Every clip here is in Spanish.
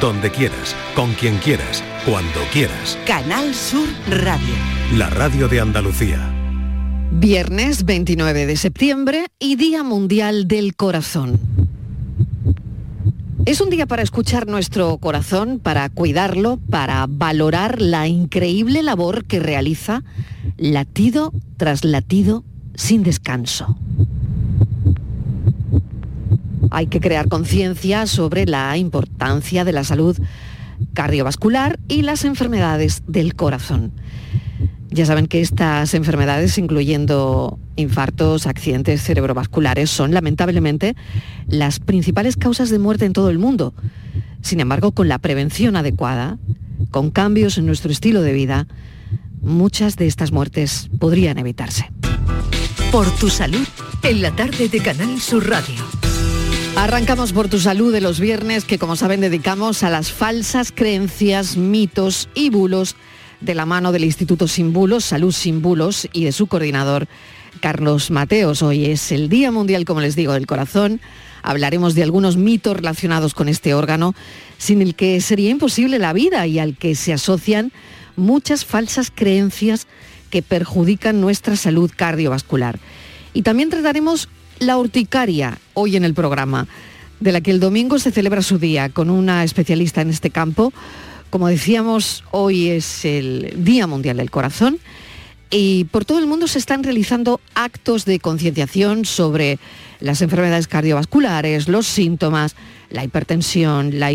donde quieras, con quien quieras, cuando quieras. Canal Sur Radio. La radio de Andalucía. Viernes 29 de septiembre y Día Mundial del Corazón. Es un día para escuchar nuestro corazón, para cuidarlo, para valorar la increíble labor que realiza latido tras latido sin descanso. Hay que crear conciencia sobre la importancia de la salud cardiovascular y las enfermedades del corazón. Ya saben que estas enfermedades, incluyendo infartos, accidentes cerebrovasculares, son lamentablemente las principales causas de muerte en todo el mundo. Sin embargo, con la prevención adecuada, con cambios en nuestro estilo de vida, muchas de estas muertes podrían evitarse. Por tu salud, en la tarde de Canal Sur Radio. Arrancamos por tu salud de los viernes que como saben dedicamos a las falsas creencias, mitos y bulos de la mano del Instituto Sin Bulos, Salud Sin Bulos y de su coordinador Carlos Mateos. Hoy es el Día Mundial, como les digo, del Corazón. Hablaremos de algunos mitos relacionados con este órgano, sin el que sería imposible la vida y al que se asocian muchas falsas creencias que perjudican nuestra salud cardiovascular. Y también trataremos la urticaria hoy en el programa, de la que el domingo se celebra su día con una especialista en este campo. Como decíamos, hoy es el Día Mundial del Corazón y por todo el mundo se están realizando actos de concienciación sobre las enfermedades cardiovasculares, los síntomas, la hipertensión, la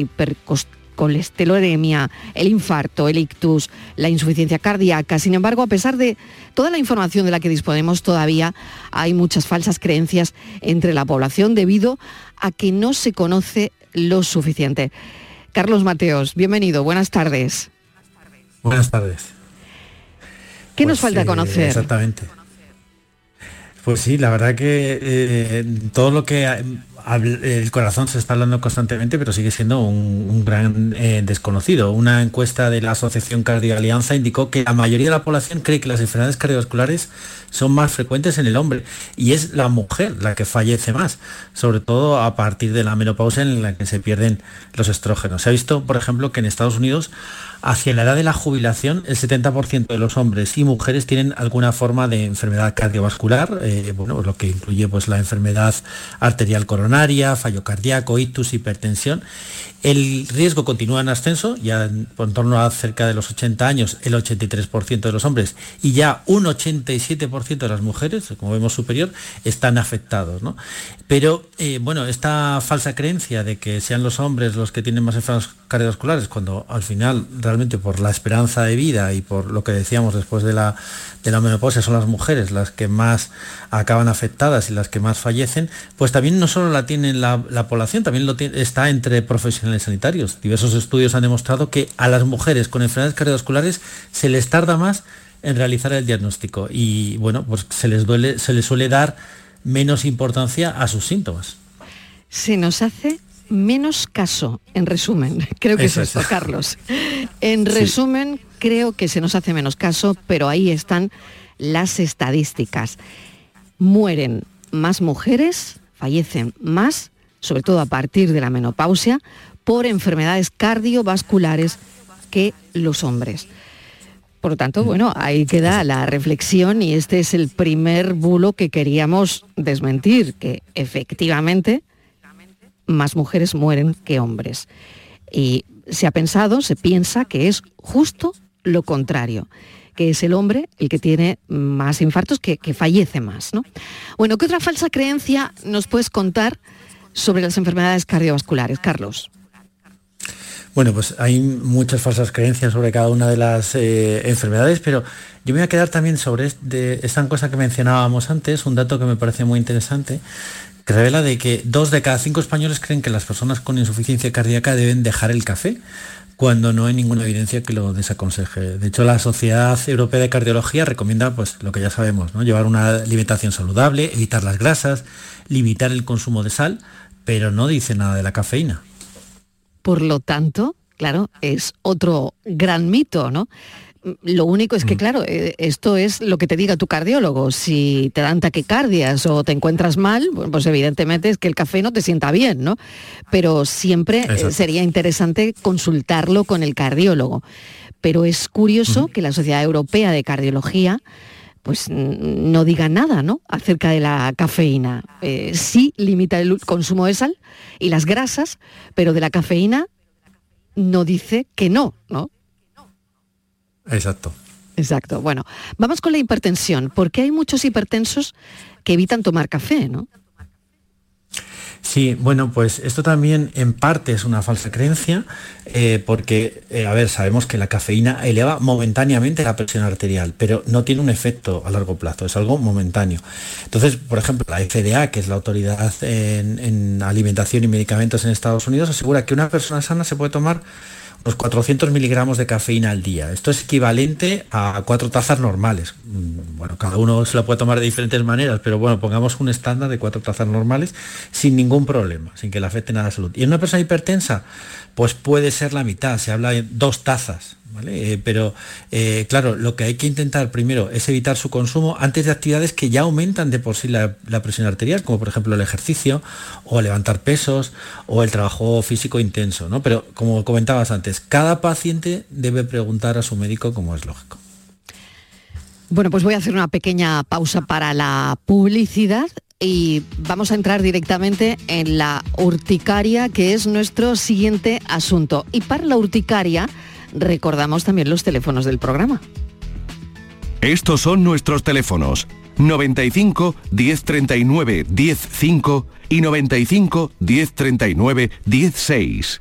hipercolesterolemia, el infarto, el ictus, la insuficiencia cardíaca. Sin embargo, a pesar de toda la información de la que disponemos, todavía hay muchas falsas creencias entre la población debido a que no se conoce lo suficiente. Carlos Mateos, bienvenido, buenas tardes. Buenas tardes. ¿Qué nos falta eh, conocer? exactamente. Pues sí, la verdad que eh, todo lo que el corazón se está hablando constantemente, pero sigue siendo un, gran eh, desconocido. Una encuesta de la Asociación Alianza indicó que la mayoría de la población cree que las enfermedades cardiovasculares son más frecuentes en el hombre y es la mujer la que fallece más, sobre todo a partir de la menopausia en la que se pierden los estrógenos. Se ha visto, por ejemplo, que en Estados Unidos hacia la edad de la jubilación, el 70% de los hombres y mujeres tienen alguna forma de enfermedad cardiovascular, eh, bueno, lo que incluye pues, la enfermedad arterial coronaria, fallo cardíaco, ictus, hipertensión. El riesgo continúa en ascenso, ya en, torno a cerca de los 80 años, el 83% de los hombres y ya un 87% de las mujeres, como vemos superior, están afectados. Pero eh, bueno, esta falsa creencia de que sean los hombres los que tienen más enfermedades cardiovasculares, cuando al final realmente por la esperanza de vida y por lo que decíamos después de la, de la menopausia son las mujeres las que más acaban afectadas y las que más fallecen, pues también no solo la tiene la, población, también lo está entre profesionales sanitarios. Diversos estudios han demostrado que a las mujeres con enfermedades cardiovasculares se les tarda más en realizar el diagnóstico y bueno, pues se les duele, se les suele dar menos importancia a sus síntomas. Se nos hace menos caso, en resumen. Creo que es esto, Carlos. En resumen, creo que se nos hace menos caso, pero ahí están las estadísticas. Mueren más mujeres, fallecen más, sobre todo a partir de la menopausia, por enfermedades cardiovasculares que los hombres. Por lo tanto, bueno, ahí queda la reflexión y este es el primer bulo que queríamos desmentir, que efectivamente más mujeres mueren que hombres. Y se ha pensado, se piensa que es justo lo contrario que es el hombre el que tiene más infartos, que, fallece más. ¿no? Bueno, ¿qué otra falsa creencia nos puedes contar sobre las enfermedades cardiovasculares, Carlos? Bueno, pues hay muchas falsas creencias sobre cada una de las eh, enfermedades, pero yo me voy a quedar también sobre esta cosa que mencionábamos antes, un dato que me parece muy interesante, que revela de que dos de cada cinco españoles creen que las personas con insuficiencia cardíaca deben dejar el café cuando no hay ninguna evidencia que lo desaconseje. De hecho, la Sociedad Europea de Cardiología recomienda pues, lo que ya sabemos, ¿no? llevar una alimentación saludable, evitar las grasas, limitar el consumo de sal, pero no dice nada de la cafeína. Por lo tanto, claro, es otro gran mito, ¿no? Lo único es que, mm. claro, eh, esto es lo que te diga tu cardiólogo. Si te dan taquicardias o te encuentras mal, pues evidentemente es que el café no te sienta bien, ¿no? Pero siempre eh, sería interesante consultarlo con el cardiólogo. Pero es curioso que la Sociedad Europea de Cardiología pues no diga nada ¿no? acerca de la cafeína. Eh, sí limita el consumo de sal y las grasas, pero de la cafeína no dice que no, ¿no? Exacto. Exacto. Bueno, vamos con la hipertensión, porque hay muchos hipertensos que evitan tomar café, ¿no? Sí, bueno, pues esto también en parte es una falsa creencia, eh, porque, eh, a ver, sabemos que la cafeína eleva momentáneamente la presión arterial, pero no tiene un efecto a largo plazo, es algo momentáneo. Entonces, por ejemplo, la FDA, que es la autoridad en alimentación y medicamentos en Estados Unidos, asegura que una persona sana se puede tomar los 400 miligramos de cafeína al día. Esto es equivalente a cuatro tazas normales. Mm, bueno, cada uno se lo puede tomar de diferentes maneras, pero bueno, pongamos un estándar de cuatro tazas normales sin ningún problema, sin que le afecte nada a la salud. Y en una persona hipertensa, pues puede ser la mitad, se habla de dos tazas eh, pero eh, claro, lo que hay que intentar primero es evitar su consumo antes de actividades que ya aumentan de por sí la, presión arterial, como por ejemplo el ejercicio o levantar pesos o el trabajo físico intenso. Pero como comentabas antes, cada paciente debe preguntar a su médico como es lógico. Bueno, pues voy a hacer una pequeña pausa para la publicidad y vamos a entrar directamente en la urticaria, que es nuestro siguiente asunto. Y para la urticaria, recordamos también los teléfonos del programa. Estos son nuestros teléfonos 95 1039 105 y 95 1039 16.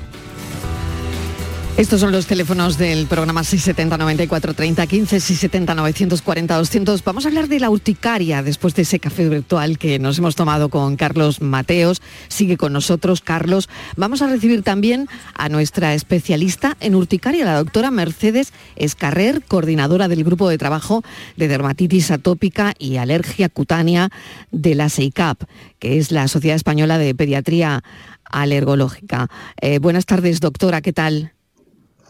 Estos son los teléfonos del programa 670 94 30 15, 670 940 200. Vamos a hablar de la urticaria después de ese café virtual que nos hemos tomado con Carlos Mateos. Sigue con nosotros Carlos. Vamos a recibir también a nuestra especialista en urticaria, la doctora Mercedes Escarrer, coordinadora del grupo de trabajo de dermatitis atópica y alergia cutánea de la SEICAP, que es la Sociedad Española de Pediatría Alergológica. Eh, buenas tardes, doctora, ¿qué tal?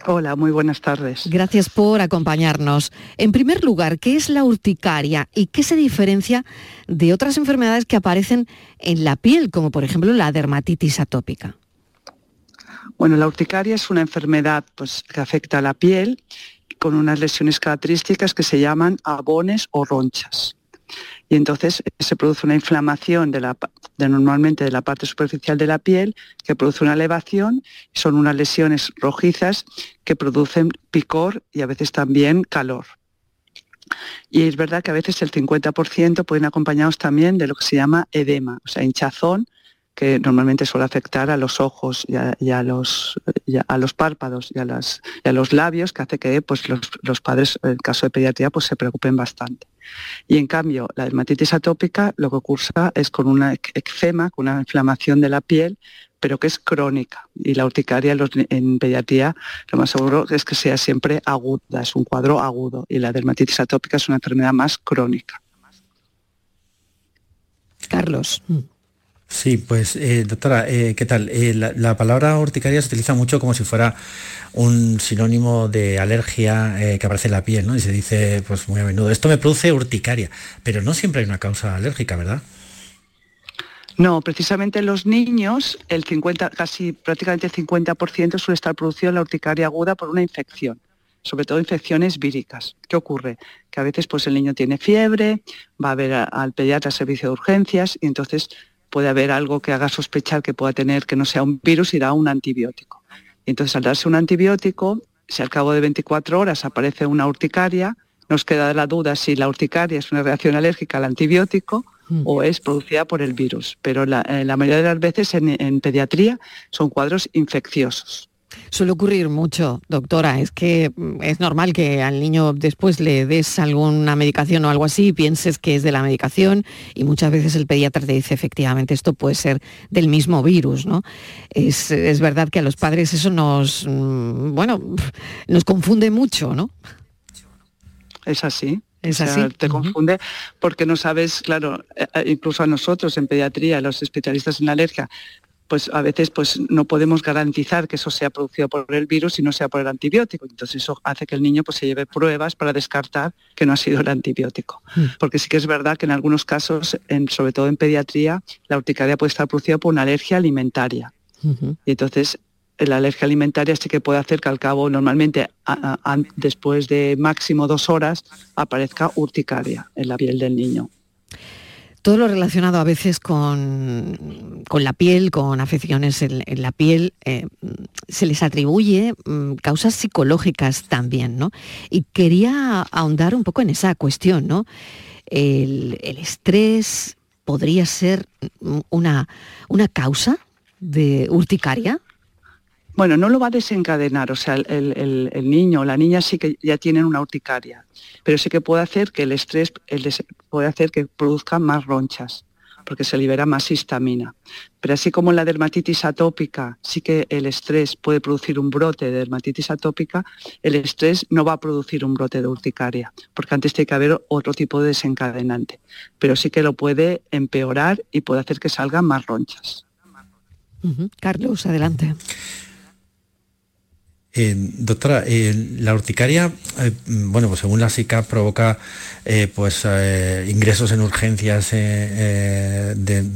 Hola, muy buenas tardes. Gracias por acompañarnos. En primer lugar, ¿qué es la urticaria y qué se diferencia de otras enfermedades que aparecen en la piel, como por ejemplo la dermatitis atópica? Bueno, la urticaria es una enfermedad pues, que afecta a la piel con unas lesiones características que se llaman abones o ronchas y entonces se produce una inflamación de, normalmente de la parte superficial de la piel que produce una elevación, son unas lesiones rojizas que producen picor y a veces también calor. Y es verdad que a veces el 50% pueden acompañados también de lo que se llama edema, o sea, hinchazón, que normalmente suele afectar a los ojos y a, los, a los, párpados y a, a, los labios, que hace que pues, los, los, padres, en caso de pediatría, pues, se preocupen bastante. Y en cambio, la dermatitis atópica lo que cursa es con una eczema, con una inflamación de la piel, pero que es crónica. Y la urticaria en pediatría lo más seguro es que sea siempre aguda, es un cuadro agudo. Y la dermatitis atópica es una enfermedad más crónica. Carlos. Sí, pues eh, doctora, eh, ¿qué tal? Eh, la, palabra urticaria se utiliza mucho como si fuera un sinónimo de alergia que aparece en la piel, ¿no? Y se dice pues muy a menudo, esto me produce urticaria, pero no siempre hay una causa alérgica, ¿verdad? No, precisamente en los niños, el 50, casi prácticamente el 50% suele estar producido en la urticaria aguda por una infección sobre todo infecciones víricas. ¿Qué ocurre? Que a veces pues, el niño tiene fiebre, va a ver al pediatra servicio de urgencias y entonces puede haber algo que haga sospechar que pueda tener que no sea un virus y da un antibiótico. entonces al darse un antibiótico, si al cabo de 24 horas aparece una urticaria, nos queda la duda si la urticaria es una reacción alérgica al antibiótico mm. o es producida por el virus. Pero la, eh, mayoría de las veces en pediatría son cuadros infecciosos. Suele ocurrir mucho, doctora. Es que mm, es normal que al niño después le des alguna medicación o algo así y pienses que es de la medicación y muchas veces el pediatra te dice efectivamente esto puede ser del mismo virus, ¿no? Es, verdad que a los padres eso nos, mm, bueno, nos confunde mucho, ¿no? Es así. Es así. Te confunde porque no sabes, claro, eh, eh, incluso a nosotros en pediatría, los especialistas en alergia, pues a veces pues no podemos garantizar que eso sea producido por el virus y no sea por el antibiótico. Entonces eso hace que el niño pues se lleve pruebas para descartar que no ha sido el antibiótico. Hmm. Porque sí que es verdad que en algunos casos, sobre todo en pediatría, la urticaria puede estar producida por una alergia alimentaria. Y entonces la alergia alimentaria sí que puede hacer que al cabo, normalmente después de máximo dos horas, aparezca urticaria en la piel del niño todo lo relacionado a veces con, la piel, con afecciones en, la piel, eh, se les atribuye mm, causas psicológicas también, ¿no? Y quería ahondar un poco en esa cuestión, ¿no? El, estrés podría ser una, una causa de urticaria. Bueno, no lo va a desencadenar, o sea, el, niño o la niña sí que ya tienen una urticaria, pero sí que puede hacer que el estrés puede hacer que produzca más ronchas, porque se libera más histamina. Pero así como en la dermatitis atópica sí que el estrés puede producir un brote de dermatitis atópica, el estrés no va a producir un brote de urticaria, porque antes tiene que haber otro tipo de desencadenante, pero sí que lo puede empeorar y puede hacer que salgan más ronchas. Carlos, adelante. Eh, doctora, eh, la urticaria, eh, bueno, pues según la SICA provoca pues ingresos en urgencias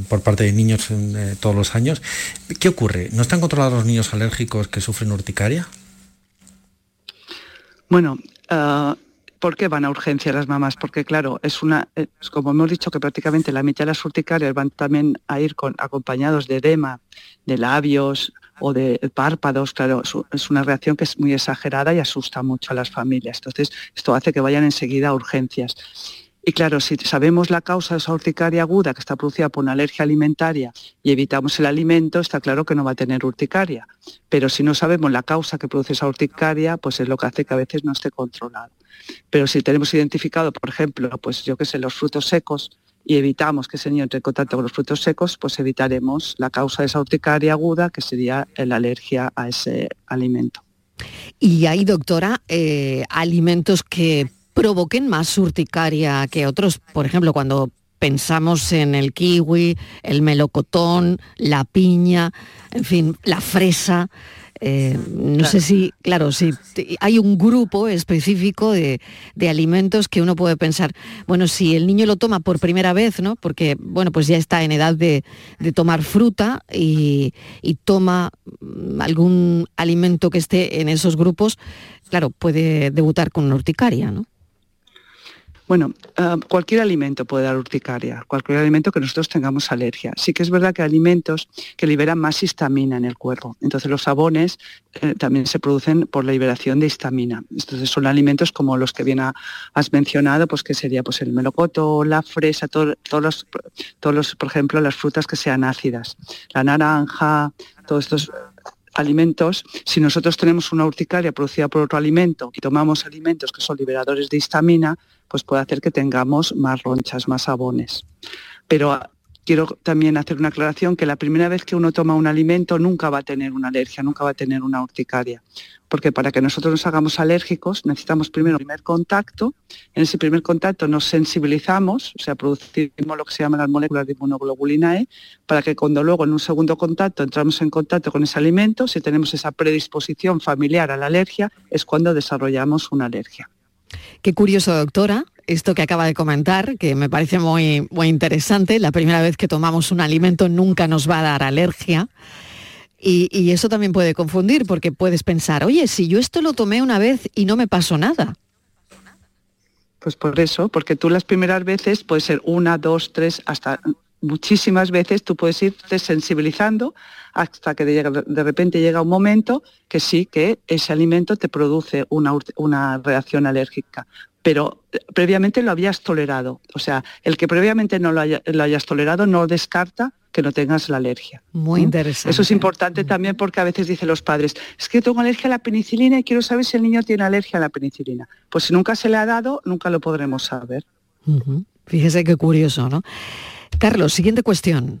por parte de niños todos los años. ¿Qué ocurre? ¿No están controlados los niños alérgicos que sufren urticaria? Bueno, ¿por qué van a urgencias las mamás? Porque claro, es una, como hemos dicho que prácticamente la mitad de las urticarias van también a ir acompañados de edema, de labios, o de párpados, claro, es una reacción que es muy exagerada y asusta mucho a las familias. Entonces, esto hace que vayan enseguida a urgencias. Y claro, si sabemos la causa de esa urticaria aguda que está producida por una alergia alimentaria y evitamos el alimento, está claro que no va a tener urticaria. Pero si no sabemos la causa que produce esa urticaria, pues es lo que hace que a veces no esté controlado. Pero si tenemos identificado, por ejemplo, pues yo qué sé, los frutos secos y evitamos que ese niño entre en contacto con los frutos secos, pues evitaremos la causa de esa urticaria aguda, que sería la alergia a ese alimento. Y hay, doctora, eh, alimentos que provoquen más urticaria que otros. Por ejemplo, cuando pensamos en el kiwi, el melocotón, la piña, en fin, la fresa. Eh, no sé si, claro, si hay un grupo específico de, alimentos que uno puede pensar, bueno, si el niño lo toma por primera vez, ¿no? Porque, bueno, pues ya está en edad de, tomar fruta y, y, toma mm, algún alimento que esté en esos grupos, claro, puede debutar con una urticaria, ¿no? Bueno, ah, cualquier alimento puede dar urticaria, cualquier alimento que nosotros tengamos alergia. Sí que es verdad que hay alimentos que liberan más histamina en el cuerpo. Entonces los sabones eh, también se producen por la liberación de histamina. Entonces son alimentos como los que bien has mencionado, pues que sería pues el melocoto, la fresa, todos los, todos los, por ejemplo, las frutas que sean ácidas, la naranja, todos estos alimentos, si nosotros tenemos una urticaria producida por otro alimento y tomamos alimentos que son liberadores de histamina, pues puede hacer que tengamos más ronchas, más sabones. Pero quiero también hacer una aclaración que la primera vez que uno toma un alimento nunca va a tener una alergia, nunca va a tener una urticaria. Porque para que nosotros nos hagamos alérgicos necesitamos primero un primer contacto. En ese primer contacto nos sensibilizamos, o sea, producimos lo que se llama las moléculas de inmunoglobulina E, para que cuando luego en un segundo contacto entramos en contacto con ese alimento, si tenemos esa predisposición familiar a la alergia, es cuando desarrollamos una alergia. Qué curioso, doctora, esto que acaba de comentar, que me parece muy, muy interesante. La primera vez que tomamos un alimento nunca nos va a dar alergia. Y, eso también puede confundir, porque puedes pensar, oye, si yo esto lo tomé una vez y no me pasó nada. Pues por eso, porque tú las primeras veces puede ser una, dos, tres, hasta muchísimas veces tú puedes irte sensibilizando hasta que de, repente llega un momento que sí, que ese alimento te produce una, reacción alérgica pero eh, previamente lo habías tolerado. O sea, el que previamente no lo, hayas tolerado no descarta que no tengas la alergia. Muy interesante. Eso es importante también porque a veces dicen los padres, es que tengo alergia a la penicilina y quiero saber si el niño tiene alergia a la penicilina. Pues si nunca se le ha dado, nunca lo podremos saber. Fíjese qué curioso, ¿no? Carlos, siguiente cuestión.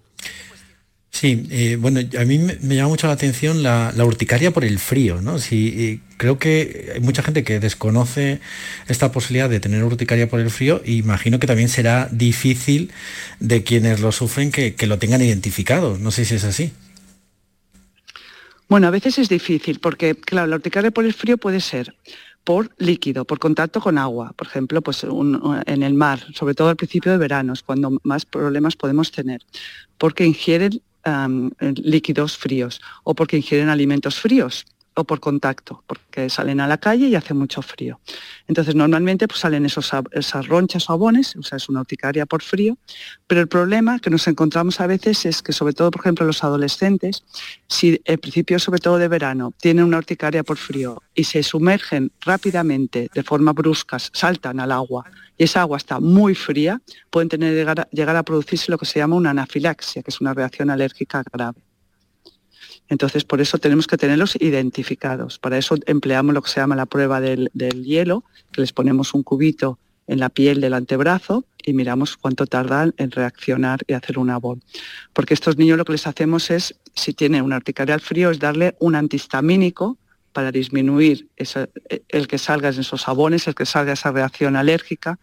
Sí, eh, bueno, a mí me, llama mucho la atención la, urticaria por el frío, ¿no? Sí, creo que hay mucha gente que desconoce esta posibilidad de tener urticaria por el frío y imagino que también será difícil de quienes lo sufren que, que lo tengan identificado. No sé si es así. Bueno, a veces es difícil porque, claro, la urticaria por el frío puede ser por líquido, por contacto con agua, por ejemplo, pues en el mar, sobre todo al principio de verano, es cuando más problemas podemos tener, porque ingieren líquidos fríos o porque ingieren alimentos fríos o por contacto, porque salen a la calle y hace mucho frío. Entonces normalmente pues, salen esos, esas ronchas o abones, o sea, es una urticaria por frío, pero el problema que nos encontramos a veces es que sobre todo, por ejemplo, los adolescentes, si al principio sobre todo de verano tienen una urticaria por frío y se sumergen rápidamente, de forma brusca, saltan al agua y esa agua está muy fría, pueden tener, llegar, llegar a producirse lo que se llama una anafilaxia, que es una reacción alérgica grave. Entonces, por eso tenemos que tenerlos identificados. Para eso empleamos lo que se llama la prueba del, hielo, que les ponemos un cubito en la piel del antebrazo y miramos cuánto tardan en reaccionar y hacer un abón. Porque estos niños lo que les hacemos es, si tienen una urticaria al frío, es darle un antihistamínico para disminuir el que salga en esos abones, el que salga esa reacción alérgica,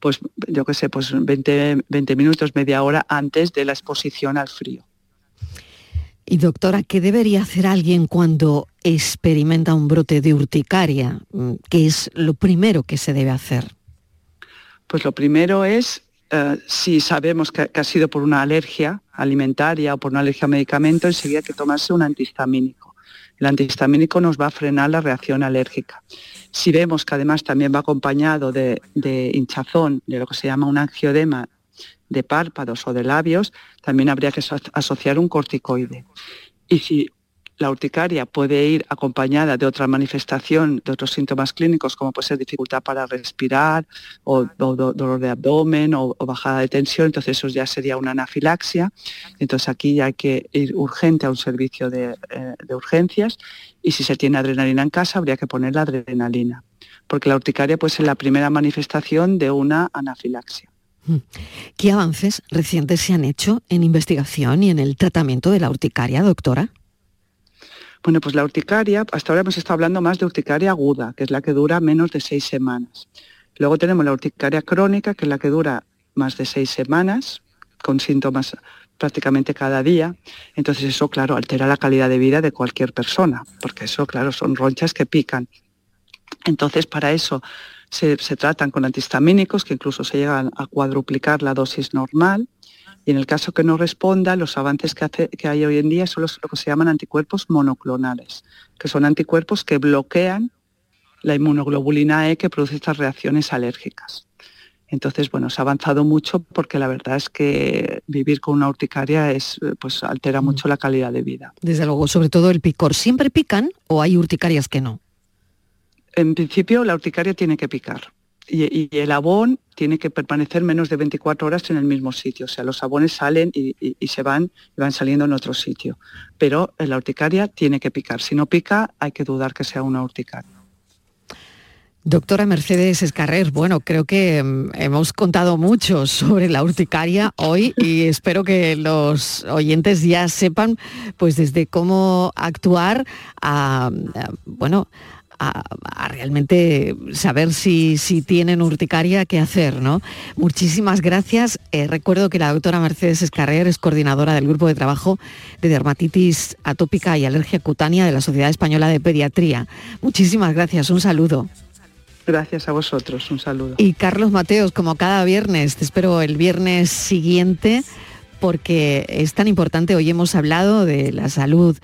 pues yo qué sé, pues 20 minutos, media hora antes de la exposición al frío. Y doctora, ¿qué debería hacer alguien cuando experimenta un brote de urticaria? Mm, ¿Qué es lo primero que se debe hacer? Pues lo primero es, eh, si sabemos que, ha sido por una alergia alimentaria o por una alergia a medicamento, enseguida que tomarse un antihistamínico. El antihistamínico nos va a frenar la reacción alérgica. Si vemos que además también va acompañado de, de hinchazón, de lo que se llama un angiodema de párpados o de labios, también habría que asociar un corticoide. Y si la urticaria puede ir acompañada de otra manifestación, de otros síntomas clínicos, como puede ser dificultad para respirar, o, dolor de abdomen, o, bajada de tensión, entonces eso ya sería una anafilaxia. Entonces aquí ya hay que ir urgente a un servicio de, eh, de urgencias y si se tiene adrenalina en casa habría que poner la adrenalina, porque la urticaria puede ser la primera manifestación de una anafilaxia. Mm. ¿Qué avances recientes se han hecho en investigación y en el tratamiento de la urticaria, doctora? Bueno, pues la urticaria, hasta ahora hemos estado hablando más de urticaria aguda, que es la que dura menos de seis semanas. Luego tenemos la urticaria crónica, que es la que dura más de seis semanas, con síntomas prácticamente cada día. Entonces eso, claro, altera la calidad de vida de cualquier persona, porque eso, claro, son ronchas que pican. Entonces, para eso se, se tratan con antihistamínicos, que incluso se llegan a cuadruplicar la dosis normal y en el caso que no responda, los avances que, hay hoy en día son los, lo que se llaman anticuerpos monoclonales, que son anticuerpos que bloquean la inmunoglobulina E que produce estas reacciones alérgicas. Entonces, bueno, se ha avanzado mucho porque la verdad es que vivir con una urticaria es, pues, altera mm. mucho la calidad de vida. Desde luego, sobre todo el picor. ¿Siempre pican o hay urticarias que no? En principio, la urticaria tiene que picar y, el abón tiene que permanecer menos de 24 horas en el mismo sitio. O sea, los abones salen y, se van y van saliendo en otro sitio. Pero la urticaria tiene que picar. Si no pica, hay que dudar que sea una urticaria. Doctora Mercedes Escarrer, bueno, creo que mm, hemos contado mucho sobre la urticaria hoy y espero que los oyentes ya sepan pues desde cómo actuar a, bueno, a, realmente saber si, si, tienen urticaria, qué hacer, ¿no? Muchísimas gracias. Eh, recuerdo que la doctora Mercedes Escarrer es coordinadora del Grupo de Trabajo de Dermatitis Atópica y Alergia Cutánea de la Sociedad Española de Pediatría. Muchísimas gracias, un saludo. Gracias a vosotros, un saludo. Y Carlos Mateos, como cada viernes, te espero el viernes siguiente porque es tan importante, hoy hemos hablado de la salud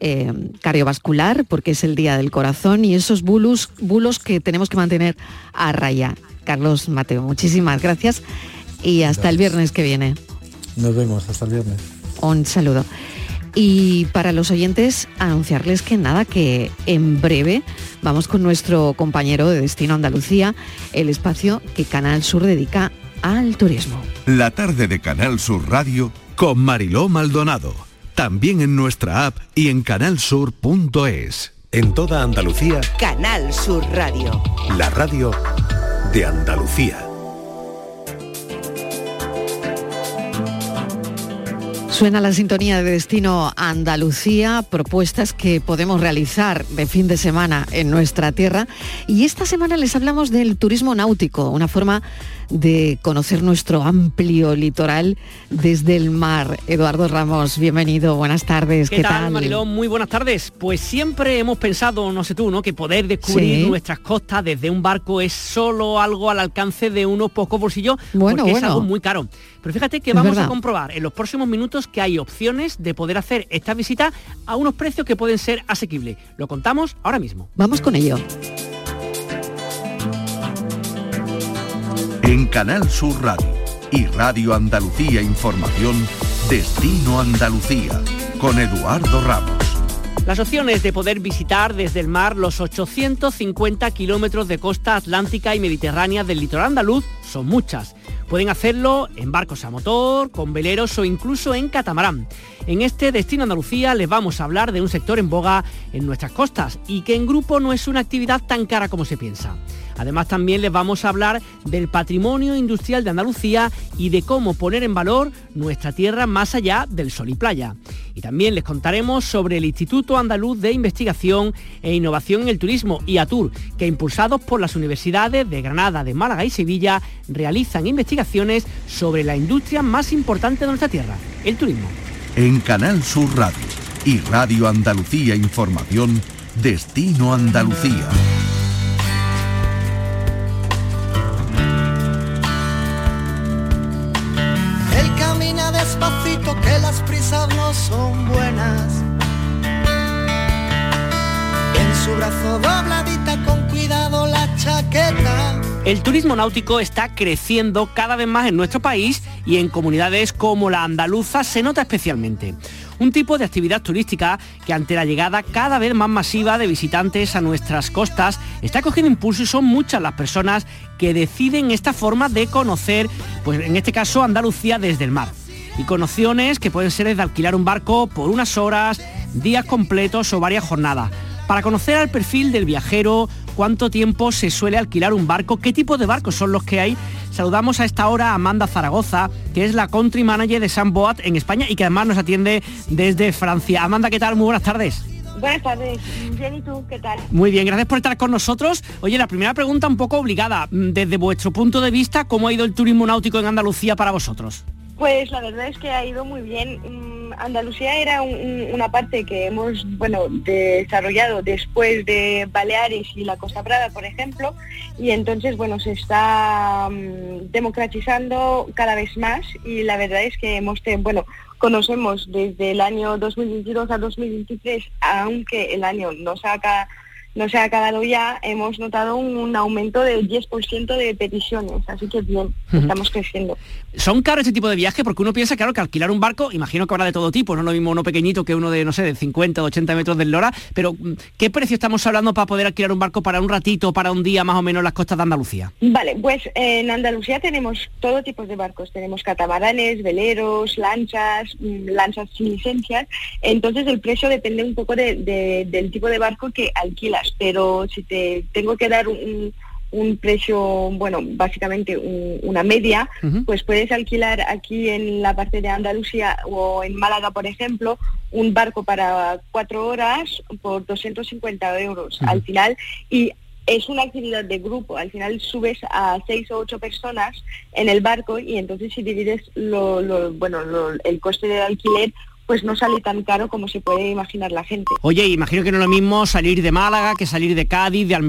eh, cardiovascular, porque es el Día del Corazón, y esos bulos, bulos que tenemos que mantener a raya. Carlos Mateo, muchísimas gracias y hasta el viernes que viene. Nos vemos, hasta el viernes. Un saludo. Y para los oyentes, anunciarles que nada, que en breve vamos con nuestro compañero de Destino Andalucía, el espacio que Canal Sur dedica al turismo. La tarde de Canal Sur Radio con Mariló Maldonado también en nuestra app y en canalsur.es. En toda Andalucía, Canal Sur Radio. La radio de Andalucía. Suena la sintonía de Destino Andalucía, propuestas que podemos realizar de fin de semana en nuestra tierra. Y esta semana les hablamos del turismo náutico, una forma de conocer nuestro amplio litoral desde el mar. Eduardo Ramos, bienvenido, buenas tardes. ¿Qué, tal, Marilón? Muy buenas tardes. Pues siempre hemos pensado, no sé tú, ¿no? Que poder descubrir nuestras costas desde un barco es solo algo al alcance de unos pocos bolsillos, bueno, porque es algo muy caro. Pero fíjate que vamos a comprobar en los próximos minutos que hay opciones de poder hacer esta visita a unos precios que pueden ser asequibles. Lo contamos ahora mismo. Vamos con ello. En Canal Sur Radio y Radio Andalucía Información, Destino Andalucía, con Eduardo Ramos. Las opciones de poder visitar desde el mar los 850 kilómetros de costa atlántica y mediterránea del litoral andaluz son muchas. Pueden hacerlo en barcos a motor, con veleros o incluso en catamarán. En este Destino Andalucía les vamos a hablar de un sector en boga en nuestras costas y que en grupo no es una actividad tan cara como se piensa. Además también les vamos a hablar del patrimonio industrial de Andalucía y de cómo poner en valor nuestra tierra más allá del sol y playa. Y también les contaremos sobre el Instituto Andaluz de Investigación e Innovación en el Turismo, IATUR, que impulsados por las universidades de Granada, de Málaga y Sevilla, realizan investigaciones sobre la industria más importante de nuestra tierra, el turismo. En Canal Sur Radio y Radio Andalucía Información, Destino Andalucía. Que las prisas no son buenas. en su brazo dobladita con cuidado la chaqueta. El turismo náutico está creciendo cada vez más en nuestro país y en comunidades como la andaluza se nota especialmente. Un tipo de actividad turística que ante la llegada cada vez más masiva de visitantes a nuestras costas está cogiendo impulso y son muchas las personas que deciden esta forma de conocer, pues en este caso Andalucía desde el mar. Y con opciones que pueden ser desde alquilar un barco por unas horas, días completos o varias jornadas. Para conocer al perfil del viajero, cuánto tiempo se suele alquilar un barco, qué tipo de barcos son los que hay. Saludamos a esta hora a Amanda Zaragoza, que es la country manager de Sunboat en España y que además nos atiende desde Francia. Amanda, ¿qué tal? Muy buenas tardes. Buenas tardes, bien y tú, ¿qué tal? Muy bien, gracias por estar con nosotros. Oye, la primera pregunta un poco obligada. Desde vuestro punto de vista, ¿cómo ha ido el turismo náutico en Andalucía para vosotros? Pues la verdad es que ha ido muy bien. Andalucía era una parte que hemos bueno, desarrollado después de Baleares y la Costa Brava, por ejemplo, y entonces bueno, se está democratizando cada vez más y la verdad es que hemos, bueno, conocemos desde el año 2022 a 2023, aunque el año no saca no se ha acabado ya, hemos notado un, aumento del 10% de peticiones, así que bien, estamos creciendo. ¿Son caros este tipo de viaje? Porque uno piensa, claro, que alquilar un barco, imagino que habrá de todo tipo, no lo mismo uno pequeñito que uno de, no sé, de 50 o 80 metros del Lora, pero mm, ¿qué precio estamos hablando para poder alquilar un barco para un ratito, para un día más o menos en las costas de Andalucía? Vale, pues en Andalucía tenemos todo tipo de barcos, tenemos catamaranes, veleros, lanchas, mm, lanchas sin licencias, entonces el precio depende un poco del tipo de barco que alquilas pero si te tengo que dar un, precio, bueno, básicamente una media, pues puedes alquilar aquí en la parte de Andalucía o en Málaga, por ejemplo, un barco para cuatro horas por 250 euros al final. Y es una actividad de grupo, al final subes a seis o ocho personas en el barco y entonces si divides lo, bueno, el coste del alquiler pues no sale tan caro como se puede imaginar la gente. Oye, imagino que no es lo mismo salir de Málaga que salir de Cádiz, de Almería